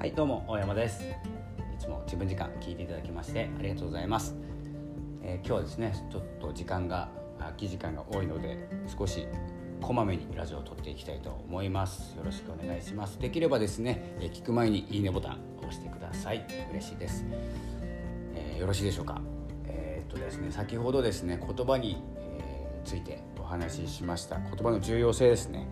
はいどうも大山です。いつも自分時間聞いていただきましてありがとうございます、えー、今日はですねちょっと時間が空き時間が多いので少しこまめにラジオを撮っていきたいと思います。よろしくお願いします。できればですね、えー、聞く前にいいねボタンを押してください。嬉しいです、えー、よろしいでしょうか。えー、っとですね先ほどですね言葉に、えついてお話ししました。言葉の重要性ですね。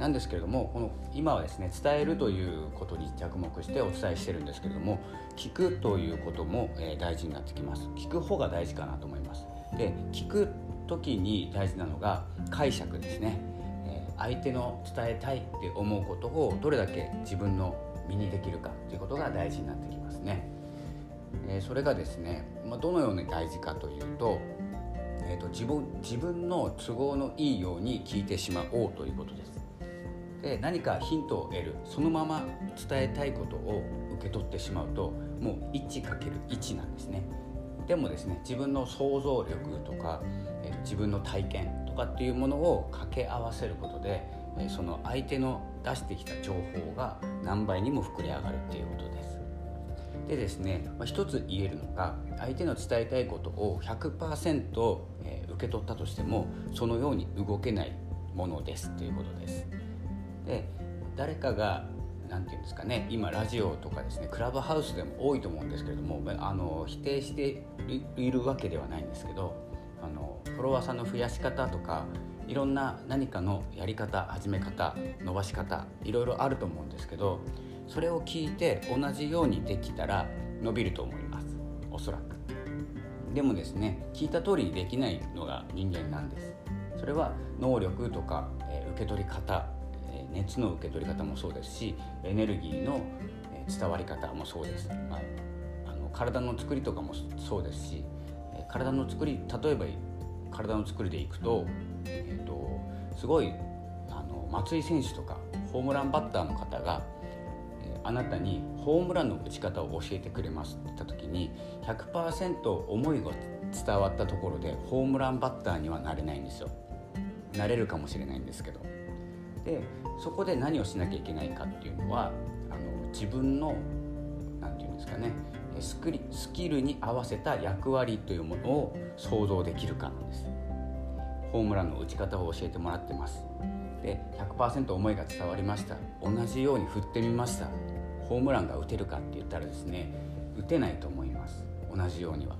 なんですけれどもこの今はですね伝えるということに着目してお伝えしてるんですけれども聞くということも、え大事になってきます。聞く方が大事かなと思います。で聞く時に大事なのが解釈ですね、え相手の伝えたいって思うことをどれだけ自分の身にできるかということが大事になってきますね、えそれがですね、まどのように大事かというとえーと自分自分の都合のいいように聞いてしまおうということです。で何かヒントを得るそのまま伝えたいことを受け取ってしまうともう 1×1 なんですね。でもですね自分の想像力とか、え、自分の体験とかっていうものを掛け合わせることで、え、その相手の出してきた情報が何倍にも膨れ上がるっていうことです。でですね、まあ、一つ言えるのが相手の伝えたいことを100%、え、受け取ったとしてもそのように動けないものですということです。で誰かが何て言うんですかね今ラジオとかですねクラブハウスでも多いと思うんですけれどもあの否定しているわけではないんですけどあのフォロワーさんの増やし方とかいろんな何かのやり方始め方伸ばし方いろいろあると思うんですけどそれを聞いて同じようにできたら伸びると思います。おそらく。でもですね聞いた通りにできないのが人間なんです。それは能力とか、え、受け取り方熱の受け取り方もそうですしエネルギーの伝わり方もそうです、まあ、あの体の作りとかもそうですし体の作り例えば体の作りでいくと,、えーと、すごいあの松井選手とかホームランバッターの方があなたにホームランの打ち方を教えてくれますって言った時に100%思いが伝わったところでホームランバッターにはなれないんですよ。なれるかもしれないんですけどでそこで何をしなきゃいけないかっていうのはあの自分の何て言うんですかねスクリスキルに合わせた役割というものを想像できるかなんです。ホームランの打ち方を教えてもらってます。で100%思いが伝わりました。同じように振ってみました。ホームランが打てるかって言ったらですね打てないと思います。同じようには。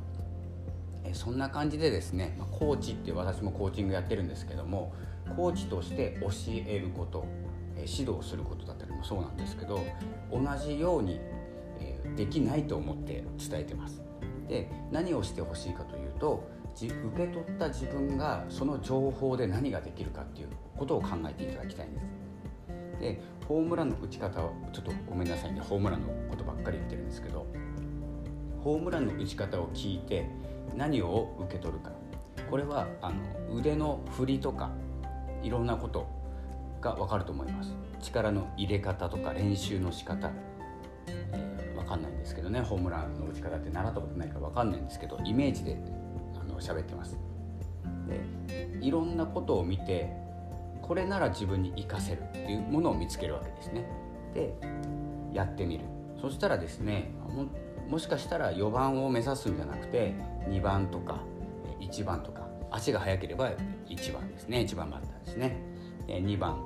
えそんな感じでですね、コーチって私もコーチングやってるんですけどもコーチとして教えること指導することだったりもそうなんですけど同じようにできないと思って伝えてます。で何をしてほしいかというと受け取った自分がその情報で何ができるかっていうことを考えていただきたいんです。でホームランの打ち方をちょっとごめんなさいねホームランのことばっかり言ってるんですけどホームランの打ち方を聞いて何を受け取るかこれはあの腕の振りとかいろんなことが分かると思います。力の入れ方とか練習の仕方、えー、分かんないんですけどね。ホームランの打ち方って習ったことないから分かんないんですけどイメージであの喋ってます。でいろんなことを見てこれなら自分に活かせるっていうものを見つけるわけですね。でやってみる。そしたらですねもしかしたら4番を目指すんじゃなくて2番とか1番とか足が速ければ1番ですね。1番バッター。ですね。2番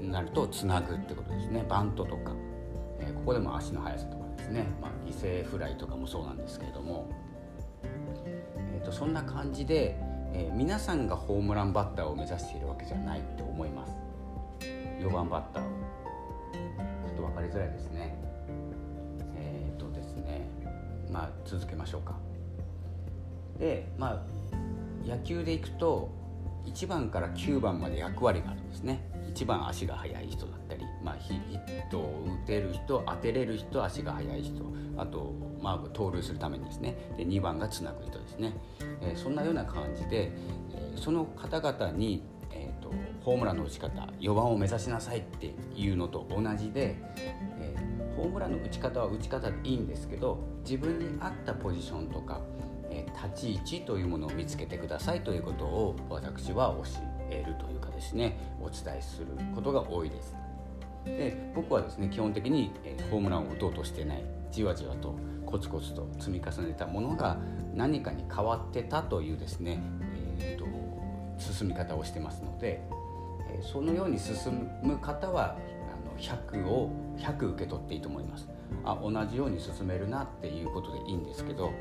になるとつなぐってことですね。バントとか。ここでも足の速さとかですね、まあ、犠牲フライとかもそうなんですけれども、えー、とそんな感じで、えー、皆さんがホームランバッターを目指しているわけじゃないと思います。4番バッターちょっと分かりづらいですね。えっ、ー、とですね。まあ続けましょうか。でまあ野球でいくと1番から9番まで役割があるんですね。1番足が速い人だったり、まあ、ヒットを打てる人当てれる人足が速い人あと、まあ、盗塁するためにですね。で2番がつなぐ人ですね、えー、そんなような感じで、えー、その方々に、えーと、ホームランの打ち方4番を目指しなさいっていうのと同じで、えー、ホームランの打ち方は打ち方でいいんですけど自分に合ったポジションとか立ち位置というものを見つけてくださいということを私は教えるというかですねお伝えすることが多いです。で僕はですね基本的に、え、ホームランを打とうとしてないじわじわとコツコツと積み重ねたものが何かに変わってたというですね、えーと、進み方をしてますので、え、そのように進む方はあの100を100受け取っていいと思います。あ同じように進めるなっていうことでいいんですけど、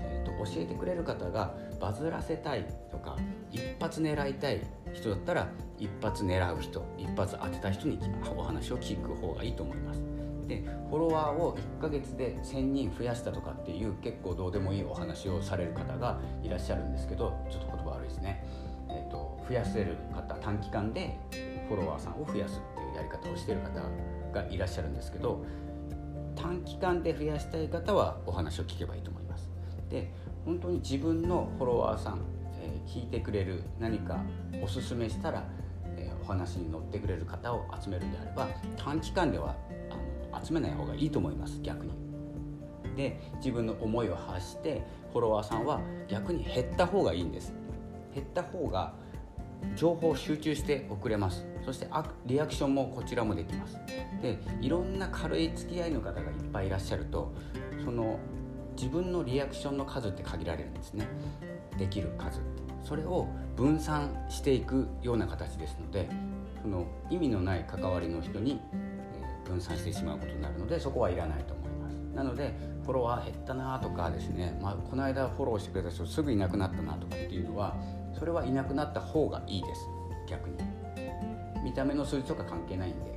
え、教えてくれる方がバズらせたいとか一発狙いたい人だったら一発狙う人一発当てた人にお話を聞く方がいいと思います。でフォロワーを1ヶ月で1,000人増やしたとかっていう結構どうでもいいお話をされる方がいらっしゃるんですけどちょっと言葉悪いですね、えーと、増やせる方短期間でフォロワーさんを増やすっていうやり方をしてる方がいらっしゃるんですけど短期間で増やしたい方はお話を聞けばいいと思います。で本当に自分のフォロワーさん、えー、聞いてくれる何かおすすめしたら、えー、お話に乗ってくれる方を集めるんであれば短期間ではあの集めない方がいいと思います逆に。で自分の思いを発してフォロワーさんは逆に減った方がいいんです。減った方が情報を集中して送れますそしてリアクションもこちらもできますでいろんな軽い付き合いの方がいっぱいいらっしゃるとその自分のリアクションの数って限られるんですね。できる数って。それを分散していくような形ですのでその意味のない関わりの人に分散してしまうことになるのでそこはいらないと思います。なのでフォロワー減ったなとかですね、まあ、この間フォローしてくれた人すぐいなくなったなとかっていうのはそれはいなくなった方がいいです。逆に。見た目の数字とか関係ないんで。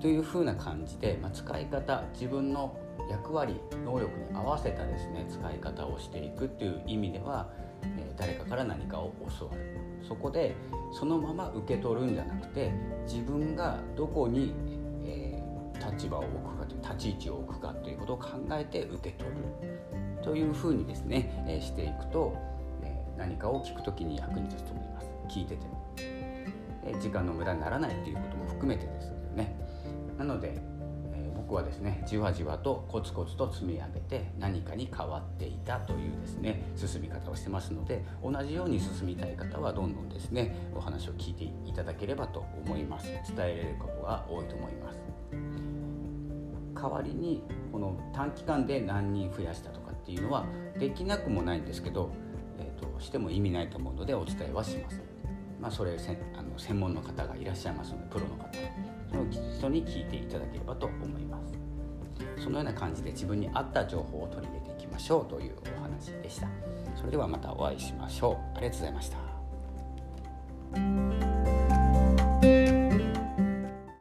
というふうな感じで、まあ、使い方自分の役割能力に合わせたですね使い方をしていくっていう意味では、え、誰かから何かを教わる。そこでそのまま受け取るんじゃなくて自分がどこに、えー、立場を置くかという立ち位置を置くかということを考えて受け取る。というふうにですね、えー、していくとえ何かを聞く時に役に立つと思います。聞いてても。え時間の無駄にならないっていうことも含めてですよね。なので、えー、僕はですねじわじわとコツコツと積み上げて何かに変わっていたというですね進み方をしてますので同じように進みたい方はどんどんですねお話を聞いていただければと思います。伝えられることが多いと思います。代わりにこの短期間で何人増やしたとかっていうのはできなくもないんですけどえー、としても意味ないと思うのでお伝えはします。まあ、それせあの専門の方がいらっしゃいますのでプロの方。人に聞いていただければと思います。そのような感じで自分に合った情報を取り入れていきましょうというお話でした。それではまたお会いしましょう。ありがとうございました。